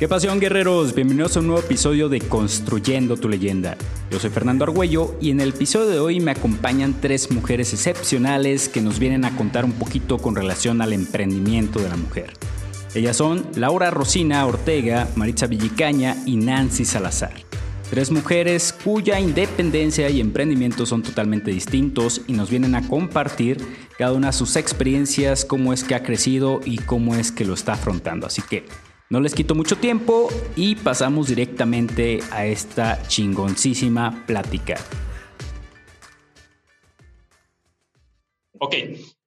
¿Qué pasión, guerreros? Bienvenidos a un nuevo episodio de Construyendo tu leyenda. Yo soy Fernando Argüello y en el episodio de hoy me acompañan tres mujeres excepcionales que nos vienen a contar un poquito con relación al emprendimiento de la mujer. Ellas son Laura Rosina Ortega, Maritza Villicaña y Nancy Salazar. Tres mujeres cuya independencia y emprendimiento son totalmente distintos y nos vienen a compartir cada una sus experiencias, cómo es que ha crecido y cómo es que lo está afrontando. Así que no les quito mucho tiempo y pasamos directamente a esta chingoncísima plática. Ok,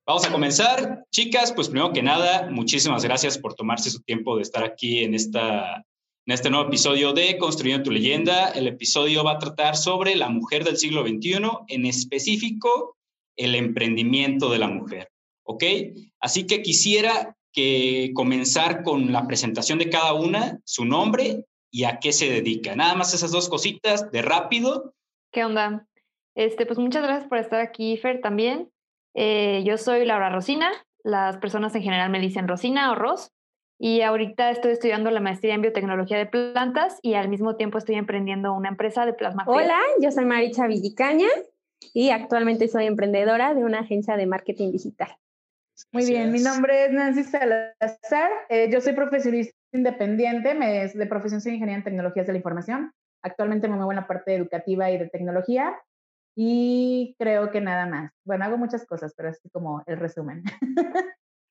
vamos a comenzar. Chicas, pues primero que nada, muchísimas gracias por tomarse su tiempo de estar aquí en, esta, en este nuevo episodio de Construyendo tu leyenda. El episodio va a tratar sobre la mujer del siglo XXI, en específico el emprendimiento de la mujer. ¿Ok? Así que quisiera que comenzar con la presentación de cada una, su nombre y a qué se dedica. Nada más esas dos cositas de rápido. ¿Qué onda? Este, pues muchas gracias por estar aquí, Fer, también. Eh, yo soy Laura Rosina, las personas en general me dicen Rosina o Ros, y ahorita estoy estudiando la maestría en biotecnología de plantas y al mismo tiempo estoy emprendiendo una empresa de plasma. Hola, yo soy Maricha Villicaña y actualmente soy emprendedora de una agencia de marketing digital. Muy bien, mi nombre es Nancy Salazar, eh, yo soy profesionista independiente, me, de profesión soy ingeniera en tecnologías de la información, actualmente me muevo en la parte educativa y de tecnología y creo que nada más. Bueno, hago muchas cosas, pero es como el resumen.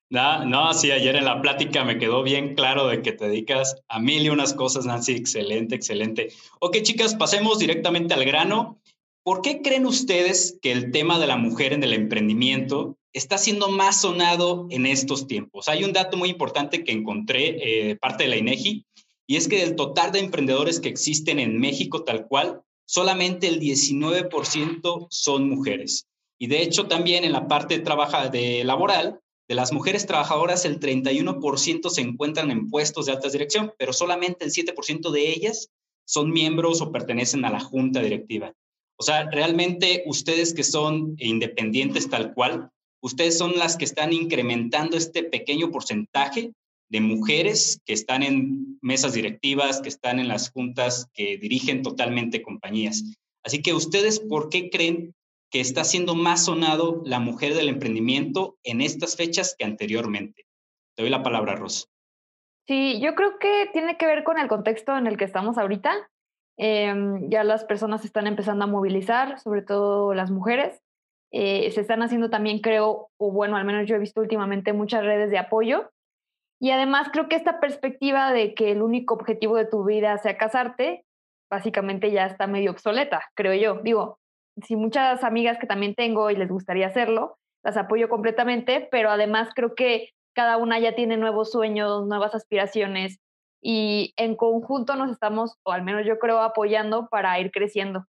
No, no, sí, ayer en la plática me quedó bien claro de que te dedicas a mil y unas cosas, Nancy. Excelente, excelente. Ok, chicas, pasemos directamente al grano. ¿Por qué creen ustedes que el tema de la mujer en el emprendimiento está siendo más sonado en estos tiempos. Hay un dato muy importante que encontré eh, parte de la INEGI y es que del total de emprendedores que existen en México tal cual, solamente el 19% son mujeres. Y de hecho también en la parte de, trabaja, de laboral, de las mujeres trabajadoras, el 31% se encuentran en puestos de alta dirección, pero solamente el 7% de ellas son miembros o pertenecen a la junta directiva. O sea, realmente ustedes que son independientes tal cual, ustedes son las que están incrementando este pequeño porcentaje de mujeres que están en mesas directivas, que están en las juntas que dirigen totalmente compañías. Así que ustedes, ¿por qué creen que está siendo más sonado la mujer del emprendimiento en estas fechas que anteriormente? Te doy la palabra, Ros. Sí, yo creo que tiene que ver con el contexto en el que estamos ahorita. Em, ya las personas están empezando a movilizar, sobre todo las mujeres. Eh, se están haciendo también, creo, o bueno, al menos yo he visto últimamente muchas redes de apoyo. Y además creo que esta perspectiva de que el único objetivo de tu vida sea casarte, básicamente ya está medio obsoleta, creo yo. Digo, si muchas amigas que también tengo y les gustaría hacerlo, las apoyo completamente, pero además creo que cada una ya tiene nuevos sueños, nuevas aspiraciones y en conjunto nos estamos, o al menos yo creo, apoyando para ir creciendo.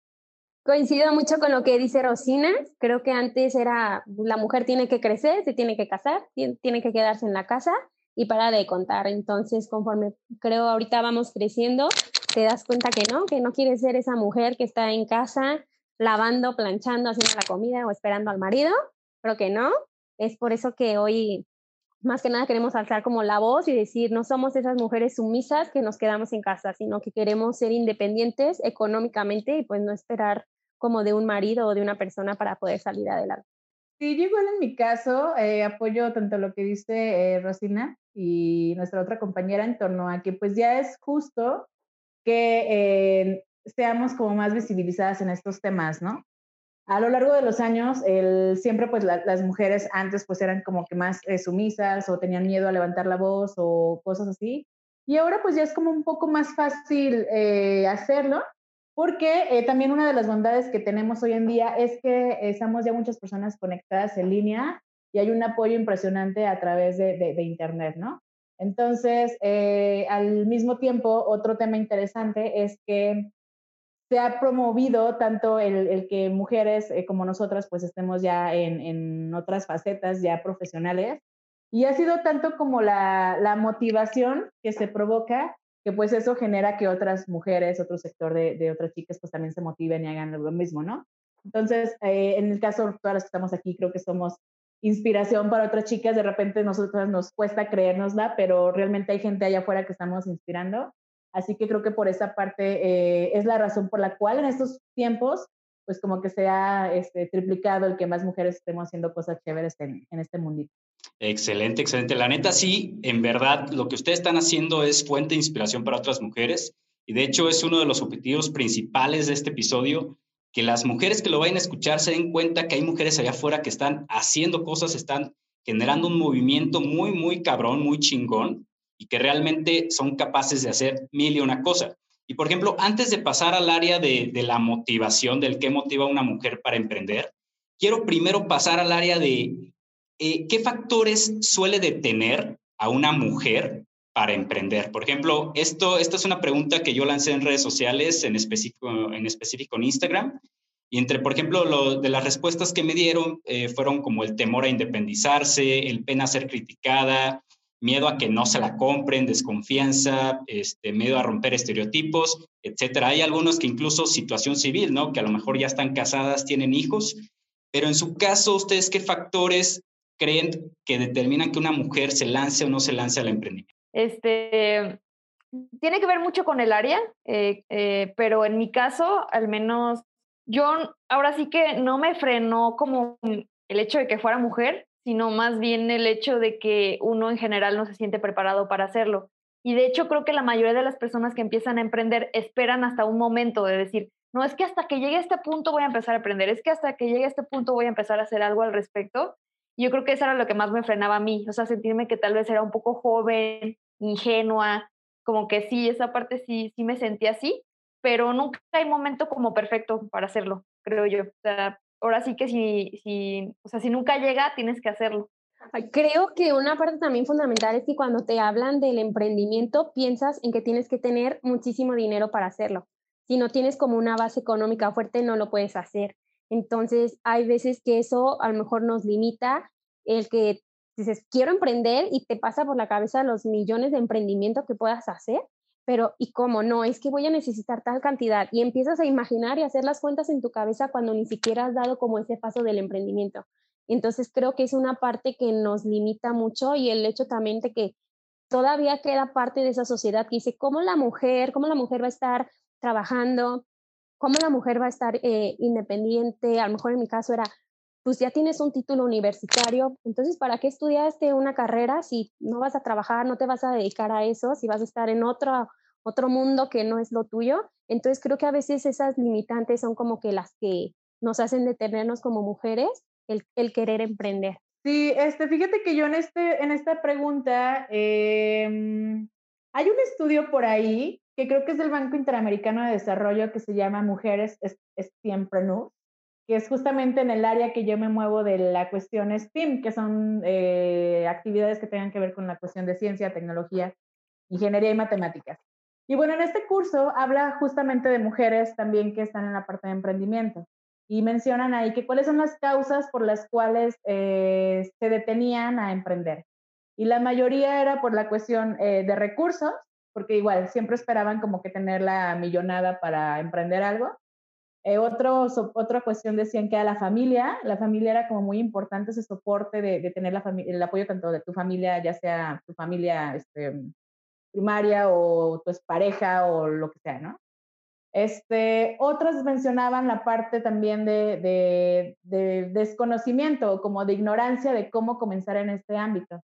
Coincido mucho con lo que dice Rosina. Creo que antes era la mujer tiene que crecer, se tiene que casar, tiene que quedarse en la casa y para de contar. Entonces, conforme creo ahorita vamos creciendo, te das cuenta que no, que no quieres ser esa mujer que está en casa lavando, planchando, haciendo la comida o esperando al marido. Creo que no. Es por eso que hoy más que nada queremos alzar como la voz y decir, no somos esas mujeres sumisas que nos quedamos en casa, sino que queremos ser independientes económicamente y pues no esperar como de un marido o de una persona para poder salir adelante. Sí, yo igual en mi caso eh, apoyo tanto lo que dice eh, Rosina y nuestra otra compañera en torno a que pues ya es justo que eh, seamos como más visibilizadas en estos temas, ¿no? A lo largo de los años, el, siempre pues las mujeres antes pues eran como que más sumisas o tenían miedo a levantar la voz o cosas así. Y ahora pues ya es como un poco más fácil hacerlo porque eh, también una de las bondades que tenemos hoy en día es que estamos ya muchas personas conectadas en línea y hay un apoyo impresionante a través de, Internet, ¿no? Entonces, eh, al mismo tiempo, otro tema interesante es que se ha promovido tanto el, que mujeres eh, como nosotras pues estemos ya en, otras facetas ya profesionales y ha sido tanto como la motivación que se provoca que pues eso genera que otras mujeres, otro sector de, de otras chicas pues también se motiven y hagan lo mismo, ¿no? Entonces, eh, en el caso de todas las que estamos aquí, creo que somos inspiración para otras chicas, de repente nosotras nos cuesta creérnosla, pero realmente hay gente allá afuera que estamos inspirando Así que creo que por esa parte eh, es la razón por la cual en estos tiempos, pues como que se ha este, triplicado el que más mujeres estemos haciendo cosas chéveres en, en este mundito. Excelente, excelente. La neta, sí, en verdad, lo que ustedes están haciendo es fuente de inspiración para otras mujeres. Y de hecho es uno de los objetivos principales de este episodio, que las mujeres que lo vayan a escuchar se den cuenta que hay mujeres allá afuera que están haciendo cosas, están generando un movimiento muy, muy cabrón, muy chingón, y que realmente son capaces de hacer mil y una cosa. Y por ejemplo, antes de pasar al área de, de la motivación, del qué motiva a una mujer para emprender, quiero primero pasar al área de eh, qué factores suele detener a una mujer para emprender? Por ejemplo, esto, esta es una pregunta que yo lancé en redes sociales, en específico en, específico en Instagram. Y entre, por ejemplo, lo, de las respuestas que me dieron eh, fueron como el temor a independizarse, el pena a ser criticada, miedo a que no se la compren, desconfianza, este, miedo a romper estereotipos, etcétera. Hay algunos que incluso situación civil, ¿no? Que a lo mejor ya están casadas, tienen hijos, pero en su caso, ¿ustedes qué factores creen que determinan que una mujer se lance o no se lance al emprendimiento? Este, tiene que ver mucho con el área, eh, eh, pero en mi caso, al menos, yo ahora sí que no me frenó como el hecho de que fuera mujer, sino más bien el hecho de que uno en general no se siente preparado para hacerlo. Y de hecho creo que la mayoría de las personas que empiezan a emprender esperan hasta un momento de decir, no, es que hasta que llegue a este punto voy a empezar a aprender, es que hasta que llegue a este punto voy a empezar a hacer algo al respecto. Yo creo que eso era lo que más me frenaba a mí, o sea, sentirme que tal vez era un poco joven, ingenua, como que sí, esa parte sí, sí me sentía así, pero nunca hay momento como perfecto para hacerlo, creo yo. O sea, ahora sí que si, si, o sea, si nunca llega, tienes que hacerlo. Creo que una parte también fundamental es que cuando te hablan del emprendimiento, piensas en que tienes que tener muchísimo dinero para hacerlo. Si no tienes como una base económica fuerte, no lo puedes hacer. Entonces, hay veces que eso a lo mejor nos limita el que dices, quiero emprender y te pasa por la cabeza los millones de emprendimiento que puedas hacer, pero ¿y cómo no? Es que voy a necesitar tal cantidad y empiezas a imaginar y hacer las cuentas en tu cabeza cuando ni siquiera has dado como ese paso del emprendimiento. Entonces creo que es una parte que nos limita mucho y el hecho también de que todavía queda parte de esa sociedad que dice, ¿cómo la mujer, cómo la mujer va a estar trabajando? ¿Cómo la mujer va a estar eh, independiente? A lo mejor en mi caso era, pues ya tienes un título universitario, entonces ¿para qué estudiaste una carrera si no vas a trabajar, no te vas a dedicar a eso, si vas a estar en otro, otro mundo que no es lo tuyo? Entonces creo que a veces esas limitantes son como que las que nos hacen detenernos como mujeres, el, el querer emprender. Sí, este, fíjate que yo en, este, en esta pregunta, em, hay un estudio por ahí que creo que es del Banco Interamericano de Desarrollo que se llama Mujeres Siempre No que es justamente en el área que yo me muevo de la cuestión STEAM, que son eh, actividades que tengan que ver con la cuestión de ciencia, tecnología, ingeniería y matemáticas. Y bueno, en este curso habla justamente de mujeres también que están en la parte de emprendimiento y mencionan ahí que cuáles son las causas por las cuales eh, se detenían a emprender. Y la mayoría era por la cuestión eh, de recursos, porque igual siempre esperaban como que tener la millonada para emprender algo eh, otro, otra cuestión decían que a la familia, la familia era como muy importante ese soporte de, tener la el apoyo tanto de tu familia, ya sea tu familia este, primaria o tu pareja o lo que sea, ¿no? Este, otros mencionaban la parte también de, de, de desconocimiento, como de ignorancia de cómo comenzar en este ámbito.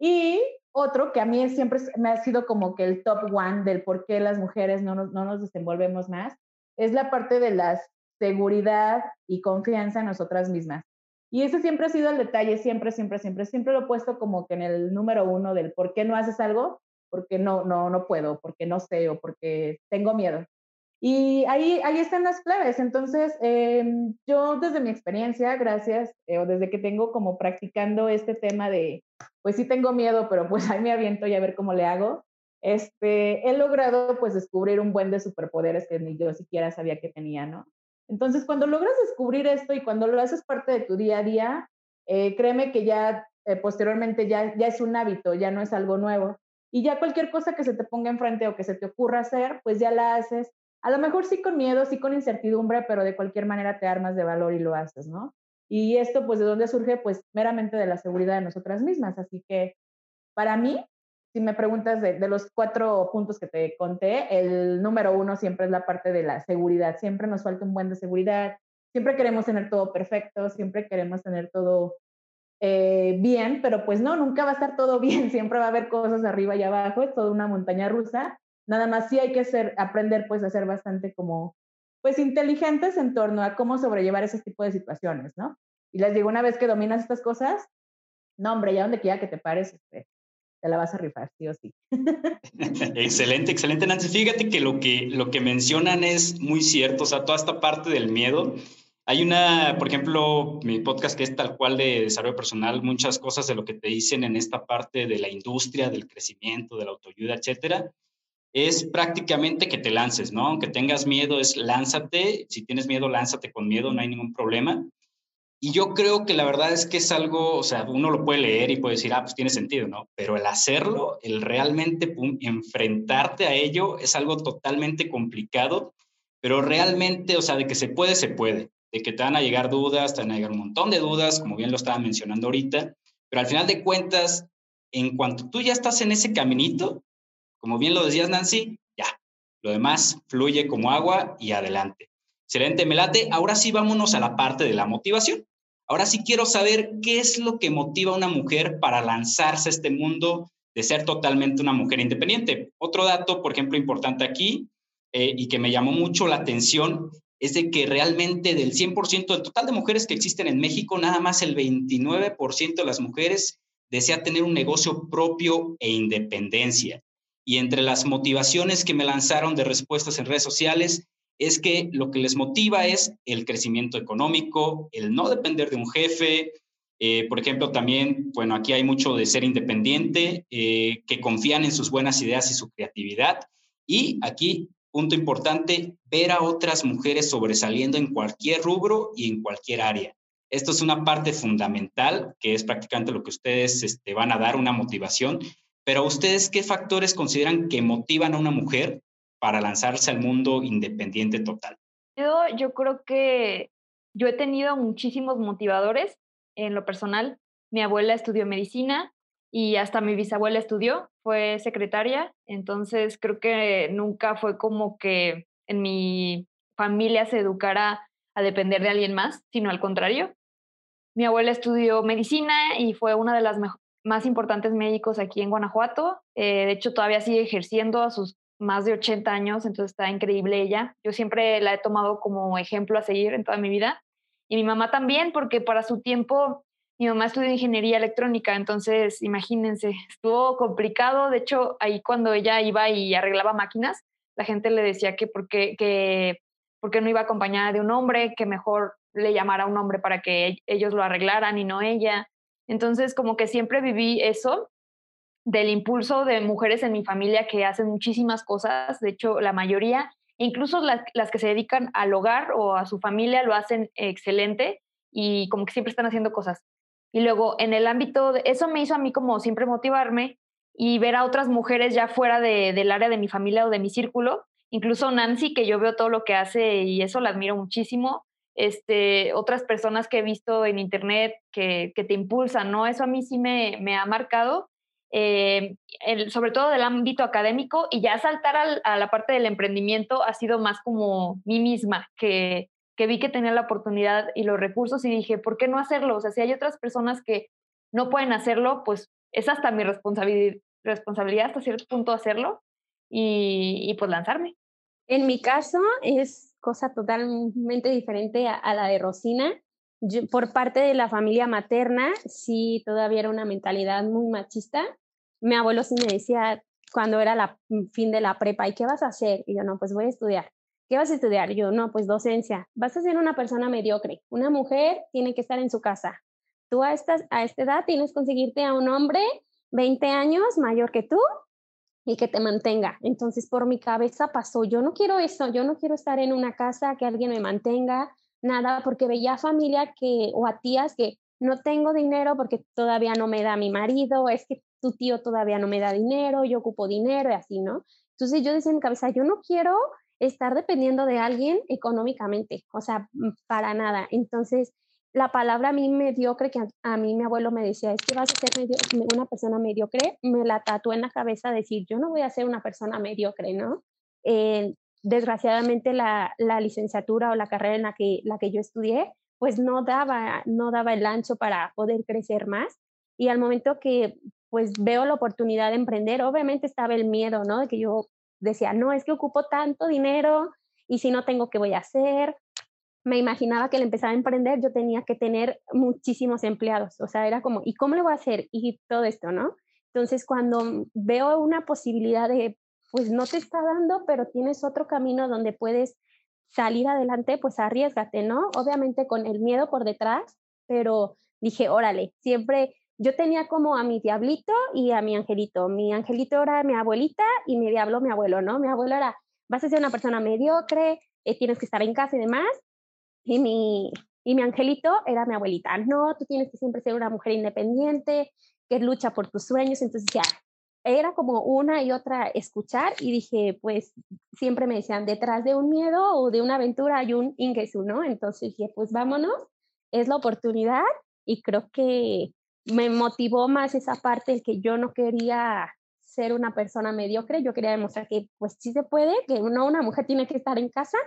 Y otro que a mí siempre me ha sido como que el top one del por qué las mujeres no nos, no nos desenvolvemos más, es la parte de la seguridad y confianza en nosotras mismas. Y ese siempre ha sido el detalle, siempre, siempre, siempre, siempre lo he puesto como que en el número uno del por qué no haces algo, porque no, no, no puedo, porque no sé o porque tengo miedo. Y ahí, ahí están las claves. Entonces, em, yo desde mi experiencia, gracias, eh, o desde que tengo como practicando este tema de, pues sí tengo miedo, pero pues ahí me aviento y a ver cómo le hago, este, he logrado pues descubrir un buen de superpoderes que ni yo siquiera sabía que tenía, ¿no? Entonces, cuando logras descubrir esto y cuando lo haces parte de tu día a día, eh, créeme que ya eh, posteriormente ya, ya es un hábito, ya no es algo nuevo. Y ya cualquier cosa que se te ponga enfrente o que se te ocurra hacer, pues ya la haces. A lo mejor sí con miedo, sí con incertidumbre, pero de cualquier manera te armas de valor y lo haces, ¿no? Y esto, pues, ¿de dónde surge? Pues meramente de la seguridad de nosotras mismas. Así que para mí, si me preguntas de, los cuatro puntos que te conté, el número uno siempre es la parte de la seguridad. Siempre nos falta un buen de seguridad. Siempre queremos tener todo perfecto, siempre queremos tener todo eh, bien, pero pues no, nunca va a estar todo bien. Siempre va a haber cosas arriba y abajo. Es toda una montaña rusa. Nada más sí hay que ser, aprender pues a ser bastante como, pues inteligentes en torno a cómo sobrellevar ese tipo de situaciones, ¿no? Y les digo, una vez que dominas estas cosas, no, hombre, ya donde quiera que te pares, este, te la vas a rifar, sí o sí. excelente, excelente, Nancy. Fíjate que lo, que lo que mencionan es muy cierto, o sea, toda esta parte del miedo. Hay una, por ejemplo, mi podcast que es tal cual de desarrollo personal, muchas cosas de lo que te dicen en esta parte de la industria, del crecimiento, de la autoayuda, etcétera, es prácticamente que te lances, ¿no? Aunque tengas miedo, es lánzate. Si tienes miedo, lánzate con miedo, no hay ningún problema. Y yo creo que la verdad es que es algo, o sea, uno lo puede leer y puede decir, ah, pues tiene sentido, ¿no? Pero el hacerlo, el realmente enfrentarte a ello es algo totalmente complicado, pero realmente, o sea, de que se puede, se puede. De que te van a llegar dudas, te van a llegar un montón de dudas, como bien lo estaba mencionando ahorita, pero al final de cuentas, en cuanto tú ya estás en ese caminito, como bien lo decías, Nancy, ya, lo demás fluye como agua y adelante. Excelente, Melate. Ahora sí vámonos a la parte de la motivación. Ahora sí quiero saber qué es lo que motiva a una mujer para lanzarse a este mundo de ser totalmente una mujer independiente. Otro dato, por ejemplo, importante aquí eh, y que me llamó mucho la atención es de que realmente del 100% del total de mujeres que existen en México, nada más el 29% de las mujeres desea tener un negocio propio e independencia. Y entre las motivaciones que me lanzaron de respuestas en redes sociales es que lo que les motiva es el crecimiento económico, el no depender de un jefe. Eh, por ejemplo, también, bueno, aquí hay mucho de ser independiente, eh, que confían en sus buenas ideas y su creatividad. Y aquí, punto importante, ver a otras mujeres sobresaliendo en cualquier rubro y en cualquier área. Esto es una parte fundamental, que es prácticamente lo que ustedes este, van a dar, una motivación. Pero ustedes, ¿qué factores consideran que motivan a una mujer para lanzarse al mundo independiente total? Yo, yo creo que yo he tenido muchísimos motivadores en lo personal. Mi abuela estudió medicina y hasta mi bisabuela estudió, fue secretaria, entonces creo que nunca fue como que en mi familia se educara a depender de alguien más, sino al contrario. Mi abuela estudió medicina y fue una de las más importantes médicos aquí en Guanajuato. Eh, de hecho, todavía sigue ejerciendo a sus más de 80 años, entonces está increíble ella. Yo siempre la he tomado como ejemplo a seguir en toda mi vida. Y mi mamá también, porque para su tiempo mi mamá estudió ingeniería electrónica, entonces imagínense, estuvo complicado. De hecho, ahí cuando ella iba y arreglaba máquinas, la gente le decía que porque, que porque no iba acompañada de un hombre, que mejor le llamara a un hombre para que ellos lo arreglaran y no ella. Entonces, como que siempre viví eso del impulso de mujeres en mi familia que hacen muchísimas cosas, de hecho la mayoría, incluso las, que se dedican al hogar o a su familia lo hacen excelente y como que siempre están haciendo cosas. Y luego en el ámbito, de, eso me hizo a mí como siempre motivarme y ver a otras mujeres ya fuera de, del área de mi familia o de mi círculo, incluso Nancy, que yo veo todo lo que hace y eso la admiro muchísimo, este, otras personas que he visto en internet que, que te impulsan, ¿no? Eso a mí sí me, me ha marcado eh, sobre todo del ámbito académico, y ya saltar a la parte del emprendimiento ha sido más como mí misma, que, que vi que tenía la oportunidad y los recursos y dije, ¿por qué no hacerlo? O sea, si hay otras personas que no pueden hacerlo, pues es hasta mi responsabilidad, responsabilidad hasta cierto punto hacerlo y, y pues lanzarme. En mi caso es cosa totalmente diferente a, la de Rosina por parte de la familia materna, sí, todavía era una mentalidad muy machista. Mi abuelo sí me decía cuando era la mm, fin de la prepa, ¿y qué vas a hacer? Y yo, no, pues voy a estudiar. ¿Qué vas a estudiar? Y yo, no, pues docencia. Vas a ser una persona mediocre. Una mujer tiene que estar en su casa. Tú a esta, a esta edad tienes que conseguirte a un hombre 20 años mayor que tú y que te mantenga. Entonces, por mi cabeza pasó, yo no quiero eso, yo no quiero estar en una casa que alguien me mantenga, nada, porque veía familia que, o a tías que no tengo dinero porque todavía no me da mi marido, es que tu tío todavía no me da dinero, yo ocupo dinero y así, ¿no? Entonces yo decía en mi cabeza, yo no quiero estar dependiendo de alguien económicamente, o sea, mm, para nada. Entonces, la palabra a mí mediocre, que a, mí mi abuelo me decía, es que vas a ser una persona mediocre, me la tatué en la cabeza decir, yo no voy a ser una persona mediocre, ¿no? Eh, desgraciadamente la, la, licenciatura o la carrera en la que, la que yo estudié, pues no daba, no daba el ancho para poder crecer más. Y al momento que pues veo la oportunidad de emprender, obviamente estaba el miedo, ¿no? De que yo decía, no, es que ocupo tanto dinero y si no tengo, ¿qué voy a hacer? Me imaginaba que al empezar a emprender yo tenía que tener muchísimos empleados, o sea, era como, ¿y cómo lo voy a hacer? Y todo esto, ¿no? Entonces, cuando veo una posibilidad de, pues no te está dando, pero tienes otro camino donde puedes salir adelante, pues arriesgate, ¿no? Obviamente con el miedo por detrás, pero dije, órale, siempre yo tenía como a mi diablito y a mi angelito. Mi angelito era mi abuelita y mi diablo mi abuelo, ¿no? Mi abuelo era, vas a ser una persona mediocre, eh, tienes que estar en casa y demás. Y mi, y mi angelito era mi abuelita. No, tú tienes que siempre ser una mujer independiente, que lucha por tus sueños. Entonces ya, era como una y otra escuchar y dije, pues siempre me decían, detrás de un miedo o de una aventura hay un ingreso, ¿no? Entonces dije, pues vámonos, es la oportunidad y creo que me motivó más esa parte de que yo no quería ser una persona mediocre, yo quería demostrar que pues sí se puede, que no una mujer tiene que estar en casa,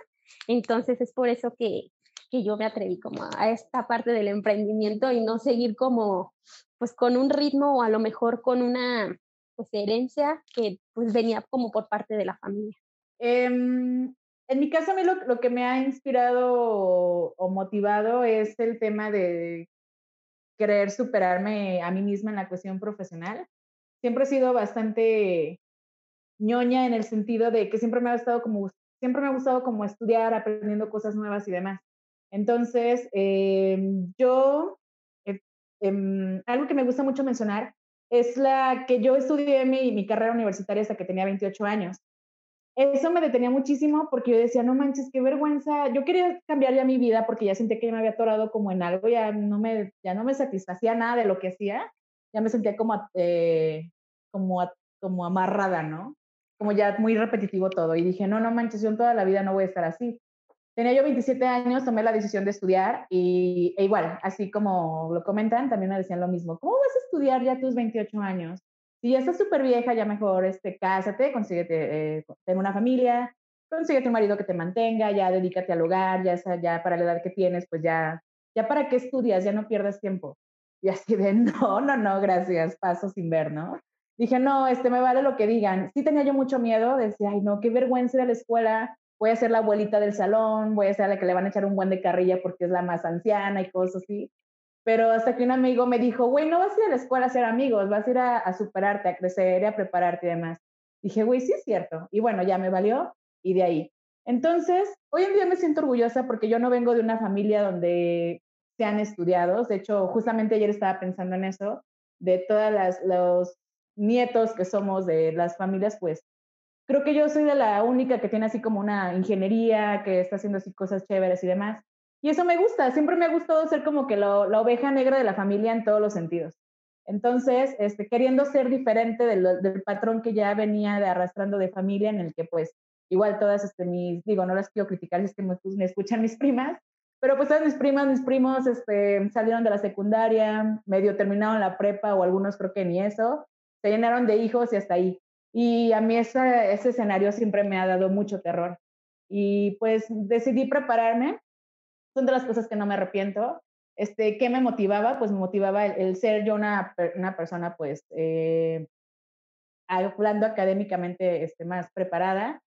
entonces es por eso que, que yo me atreví como a esta parte del emprendimiento y no seguir como pues con un ritmo o a lo mejor con una pues herencia que pues venía como por parte de la familia. Em, en mi caso a mí lo, lo, que me ha inspirado o motivado es el tema de querer superarme a mí misma en la cuestión profesional. Siempre he sido bastante ñoña en el sentido de que siempre me ha gustado como, siempre me ha gustado como estudiar, aprendiendo cosas nuevas y demás. Entonces, em, yo, eh, em, algo que me gusta mucho mencionar es la que yo estudié mi, mi carrera universitaria hasta que tenía 28 años eso me detenía muchísimo porque yo decía, no manches, qué vergüenza. Yo quería cambiar ya mi vida porque ya sentía que me había atorado como en algo, ya no me, ya no me satisfacía nada de lo que hacía, ya me sentía como, eh, como, como amarrada, ¿no? Como ya muy repetitivo todo. Y dije, no, no manches, yo en toda la vida no voy a estar así. Tenía yo 27 años, tomé la decisión de estudiar y e igual, así como lo comentan, también me decían lo mismo. ¿Cómo vas a estudiar ya tus 28 años? si ya estás súper vieja, ya mejor este, cásate, consíguete, eh, ten una familia, consíguete un marido que te mantenga, ya dedícate al hogar, ya, ya para la edad que tienes, pues ya, ya para qué estudias, ya no pierdas tiempo. Y así de, no, no, no, gracias, paso sin ver, ¿no? Dije, no, este, me vale lo que digan. Sí tenía yo mucho miedo, decía, ay, no, qué vergüenza de la escuela, voy a ser la abuelita del salón, voy a ser la que le van a echar un buen de carrilla porque es la más anciana y cosas así. Pero hasta que un amigo me dijo, güey, no vas a ir a la escuela a ser amigos, vas a ir a, superarte, a crecer, a prepararte y demás. Dije, güey, sí es cierto. Y bueno, ya me valió y de ahí. Entonces, hoy en día me siento orgullosa porque yo no vengo de una familia donde sean estudiados. De hecho, justamente ayer estaba pensando en eso, de todas los nietos que somos de las familias, pues creo que yo soy de la única que tiene así como una ingeniería, que está haciendo así cosas chéveres y demás. Y eso me gusta, siempre me ha gustado ser como que la oveja negra de la familia en todos los sentidos. Entonces, este, queriendo ser diferente del, del, patrón que ya venía de arrastrando de familia, en el que pues igual todas este, mis, digo, no las quiero criticar, es que me, me escuchan mis primas, pero pues todas mis primas, mis primos este, salieron de la secundaria, medio terminaron la prepa o algunos creo que ni eso, se llenaron de hijos y hasta ahí. Y a mí ese, escenario siempre me ha dado mucho terror. Y pues decidí prepararme son de las cosas que no me arrepiento. Este, ¿Qué me motivaba? Pues me motivaba el, ser yo una, una persona, pues, eh, hablando académicamente este, más preparada,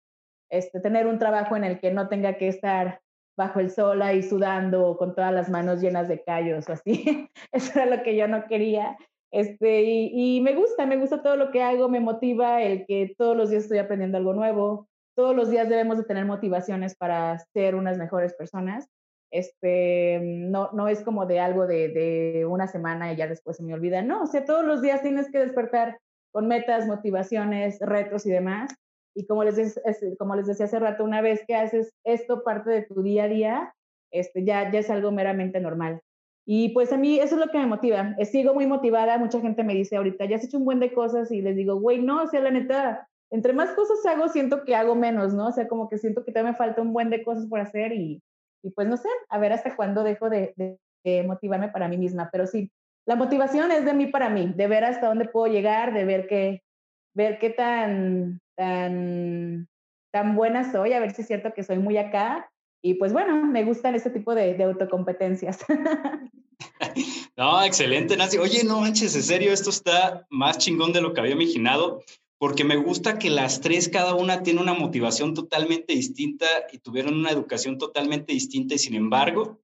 este, tener un trabajo en el que no tenga que estar bajo el sol ahí sudando con todas las manos llenas de callos o así. Eso era lo que yo no quería. Este, y, me gusta, me gusta todo lo que hago, me motiva el que todos los días estoy aprendiendo algo nuevo, todos los días debemos de tener motivaciones para ser unas mejores personas este, no, no es como de algo de, de, una semana y ya después se me olvida, no, o sea, todos los días tienes que despertar con metas, motivaciones, retos y demás. Y como les, como les decía hace rato, una vez que haces esto parte de tu día a día, este, ya, ya es algo meramente normal. Y pues a mí eso es lo que me motiva. Sigo muy motivada. Mucha gente me dice ahorita, ya has hecho un buen de cosas y les digo, güey, no, o sea, la neta, entre más cosas hago, siento que hago menos, ¿no? O sea, como que siento que todavía me falta un buen de cosas por hacer y, y pues no sé, a ver hasta cuándo dejo de, eh, motivarme para mí misma. Pero sí, la motivación es de mí para mí, de ver hasta dónde puedo llegar, de ver qué, ver qué tan, tan, tan buena soy, a ver si es cierto que soy muy acá. Y pues bueno, me gustan ese tipo de, de autocompetencias. No, excelente, Nancy. Oye, no manches, en serio, esto está más chingón de lo que había imaginado, porque me gusta que las tres, cada una tiene una motivación totalmente distinta y tuvieron una educación totalmente distinta y sin embargo,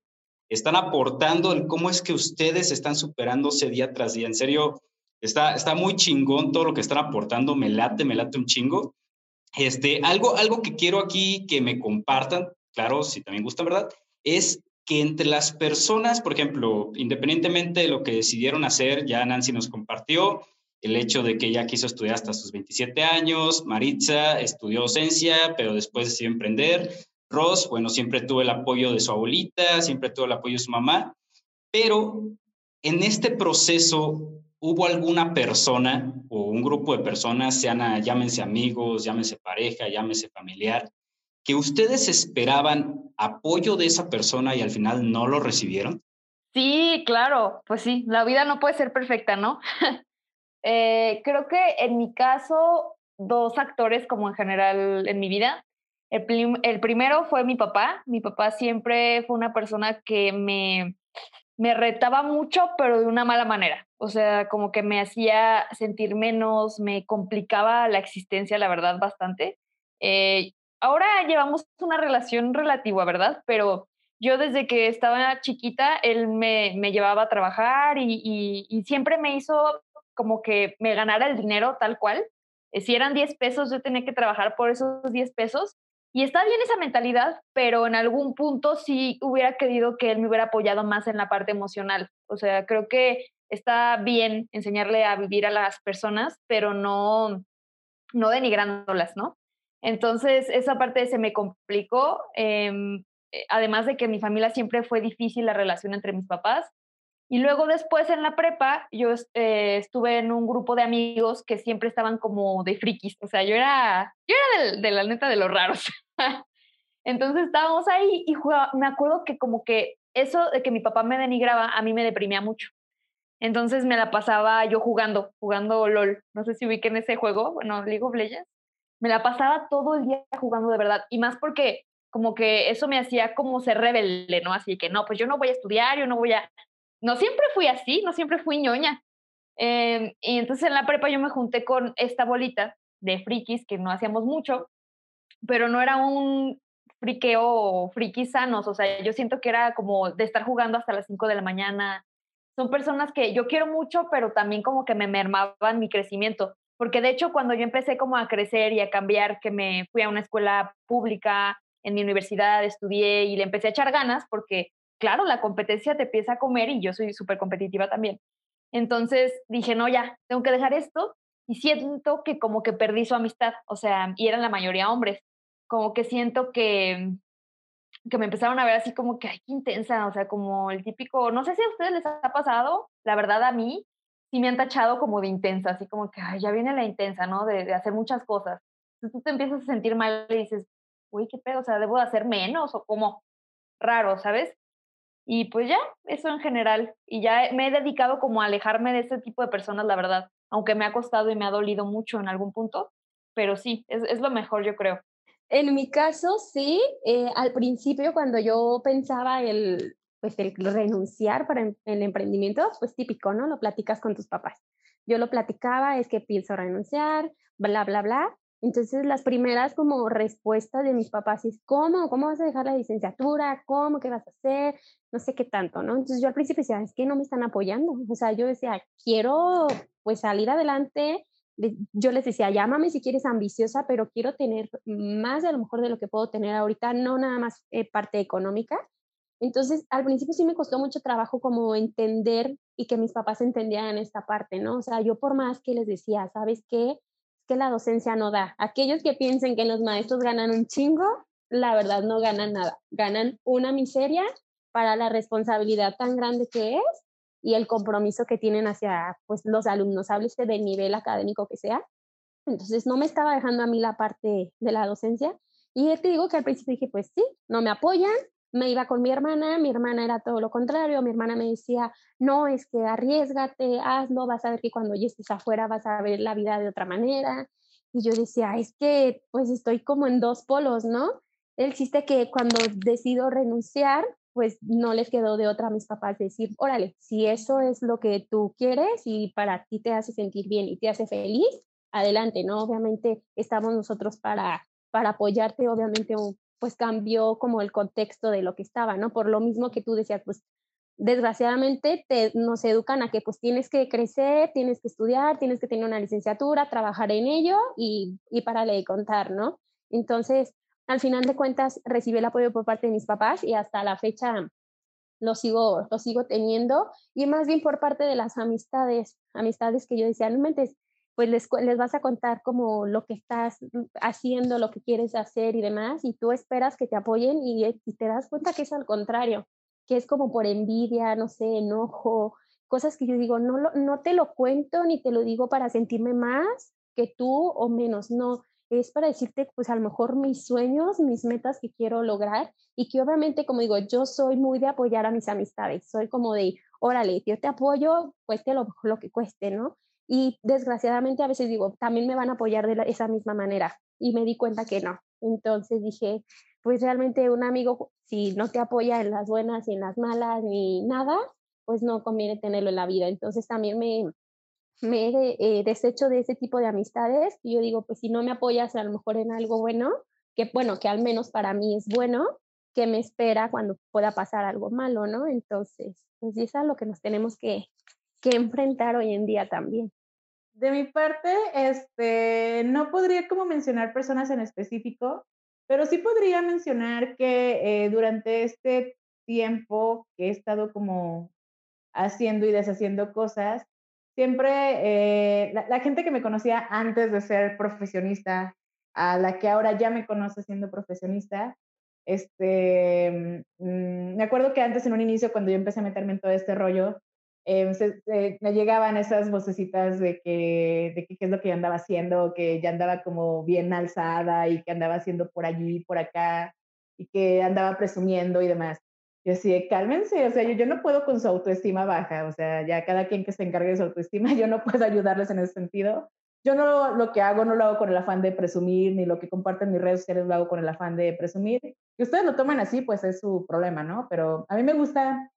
están aportando en cómo es que ustedes están superándose día tras día. En serio, está, está muy chingón todo lo que están aportando, me late, me late un chingo. Este, algo, algo que quiero aquí que me compartan, claro, si también gusta, ¿verdad? Es que entre las personas, por ejemplo, independientemente de lo que decidieron hacer, ya Nancy nos compartió el hecho de que ella quiso estudiar hasta sus 27 años, Maritza estudió docencia, pero después decidió emprender, Ross, bueno, siempre tuvo el apoyo de su abuelita, siempre tuvo el apoyo de su mamá, pero en este proceso hubo alguna persona o un grupo de personas, sean, llámense amigos, llámense pareja, llámense familiar, que ustedes esperaban apoyo de esa persona y al final no lo recibieron? Sí, claro, pues sí, la vida no puede ser perfecta, ¿no? Eh, creo que en mi caso, dos actores como en general en mi vida. El, primero fue mi papá. Mi papá siempre fue una persona que me, me retaba mucho, pero de una mala manera. O sea, como que me hacía sentir menos, me complicaba la existencia, la verdad, bastante. Eh, ahora llevamos una relación relativa, ¿verdad? Pero yo desde que estaba chiquita, él me, me llevaba a trabajar y, siempre me hizo como que me ganara el dinero tal cual. Eh, si eran 10 pesos, yo tenía que trabajar por esos 10 pesos. Y está bien esa mentalidad, pero en algún punto sí hubiera querido que él me hubiera apoyado más en la parte emocional. O sea, creo que está bien enseñarle a vivir a las personas, pero no, no denigrándolas, ¿no? Entonces, esa parte se me complicó, em, eh, además de que mi familia siempre fue difícil la relación entre mis papás. Y luego después en la prepa, yo eh, estuve en un grupo de amigos que siempre estaban como de frikis, o sea, yo era, yo era de, la neta de los raros. Entonces estábamos ahí y me acuerdo que como que eso de que mi papá me denigraba, a mí me deprimía mucho. Entonces me la pasaba yo jugando, jugando LOL. No sé si ubiquen ese juego, bueno, League of Legends me la pasaba todo el día jugando de verdad. Y más porque como que eso me hacía como ser rebelde, ¿no? Así que no, pues yo no voy a estudiar, yo no voy a... No siempre fui así, no siempre fui ñoña. Em, y entonces en la prepa yo me junté con esta bolita de frikis que no hacíamos mucho, pero no era un friqueo frikis sanos, o sea, yo siento que era como de estar jugando hasta las 5 de la mañana. Son personas que yo quiero mucho, pero también como que me mermaban mi crecimiento porque de hecho cuando yo empecé como a crecer y a cambiar, que me fui a una escuela pública, en mi universidad estudié y le empecé a echar ganas, porque claro, la competencia te empieza a comer y yo soy súper competitiva también. Entonces dije, no, ya, tengo que dejar esto y siento que como que perdí su amistad, o sea, y eran la mayoría hombres, como que siento que, que me empezaron a ver así como que, ay, qué intensa, o sea, como el típico, no sé si a ustedes les ha pasado, la verdad a mí, sí me han tachado como de intensa, así como que, ya viene la intensa, ¿no? De, de hacer muchas cosas. Entonces tú te empiezas a sentir mal y dices, uy, qué pedo, o sea, ¿debo de hacer menos o como raro, ¿sabes? Y pues ya, eso en general. Y ya me he dedicado como a alejarme de ese tipo de personas, la verdad, aunque me ha costado y me ha dolido mucho en algún punto, pero sí, es, es lo mejor, yo creo. En mi caso, sí, eh, al principio cuando yo pensaba el, pues el renunciar para em, el emprendimiento, pues típico, ¿no? Lo platicas con tus papás. Yo lo platicaba, es que pienso renunciar, bla, bla, bla. Entonces las primeras como respuestas de mis papás es, ¿cómo? ¿Cómo vas a dejar la licenciatura? ¿Cómo? ¿Qué vas a hacer? No sé qué tanto, ¿no? Entonces yo al principio decía, es que no me están apoyando. O sea, yo decía, quiero pues salir adelante. Yo les decía, llámame si quieres ambiciosa, pero quiero tener más a lo mejor de lo que puedo tener ahorita, no nada más eh, parte económica, entonces, al principio sí me costó mucho trabajo como entender y que mis papás entendieran esta parte, ¿no? O sea, yo por más que les decía, ¿sabes qué? Que la docencia no da. Aquellos que piensen que los maestros ganan un chingo, la verdad no ganan nada. Ganan una miseria para la responsabilidad tan grande que es y el compromiso que tienen hacia pues, los alumnos, háblese del nivel académico que sea. Entonces, no me estaba dejando a mí la parte de la docencia. Y te digo que al principio dije, pues sí, no me apoyan, me iba con mi hermana, mi hermana era todo lo contrario, mi hermana me decía, no, es que arriesgate, hazlo, vas a ver que cuando ya estés afuera vas a ver la vida de otra manera. Y yo decía, es que pues estoy como en dos polos, ¿no? El chiste que cuando decido renunciar, pues no les quedó de otra a mis papás decir, órale, si eso es lo que tú quieres y para ti te hace sentir bien y te hace feliz, adelante, ¿no? Obviamente estamos nosotros para, para apoyarte, obviamente pues cambió como el contexto de lo que estaba, ¿no? Por lo mismo que tú decías, pues desgraciadamente te, nos educan a que pues tienes que crecer, tienes que estudiar, tienes que tener una licenciatura, trabajar en ello y, y para de contar, ¿no? Entonces, al final de cuentas, recibí el apoyo por parte de mis papás y hasta la fecha lo sigo, lo sigo teniendo y más bien por parte de las amistades, amistades que yo decía, no mentes, pues les, les vas a contar como lo que estás haciendo, lo que quieres hacer y demás, y tú esperas que te apoyen y, y te das cuenta que es al contrario, que es como por envidia, no sé, enojo, cosas que yo digo, no, lo, no te lo cuento ni te lo digo para sentirme más que tú o menos, no, es para decirte, pues a lo mejor mis sueños, mis metas que quiero lograr y que obviamente, como digo, yo soy muy de apoyar a mis amistades, soy como de, órale, yo te apoyo, cueste lo, lo que cueste, ¿no? Y desgraciadamente a veces digo, también me van a apoyar de esa misma manera y me di cuenta que no. Entonces dije, pues realmente un amigo, si no te apoya en las buenas y en las malas ni nada, pues no conviene tenerlo en la vida. Entonces también me, me eh, deshecho de ese tipo de amistades y yo digo, pues si no me apoyas a lo mejor en algo bueno, que bueno, que al menos para mí es bueno, que me espera cuando pueda pasar algo malo, ¿no? Entonces, pues es a lo que nos tenemos que, que enfrentar hoy en día también. De mi parte, este, no podría como mencionar personas en específico, pero sí podría mencionar que eh, durante este tiempo que he estado como haciendo y deshaciendo cosas, siempre eh, la, gente que me conocía antes de ser profesionista, a la que ahora ya me conoce siendo profesionista, este, mm, me acuerdo que antes en un inicio, cuando yo empecé a meterme en todo este rollo, eh, me llegaban esas vocecitas de que, de qué es lo que yo andaba haciendo, que ya andaba como bien alzada y que andaba haciendo por allí, por acá, y que andaba presumiendo y demás. Yo decía, cálmense, o sea, yo, yo no puedo con su autoestima baja, o sea, ya cada quien que se encargue de su autoestima, yo no puedo ayudarles en ese sentido. Yo no lo que hago no lo hago con el afán de presumir, ni lo que comparto en mis redes sociales lo hago con el afán de presumir. Que ustedes lo tomen así, pues es su problema, ¿no? Pero a mí me gusta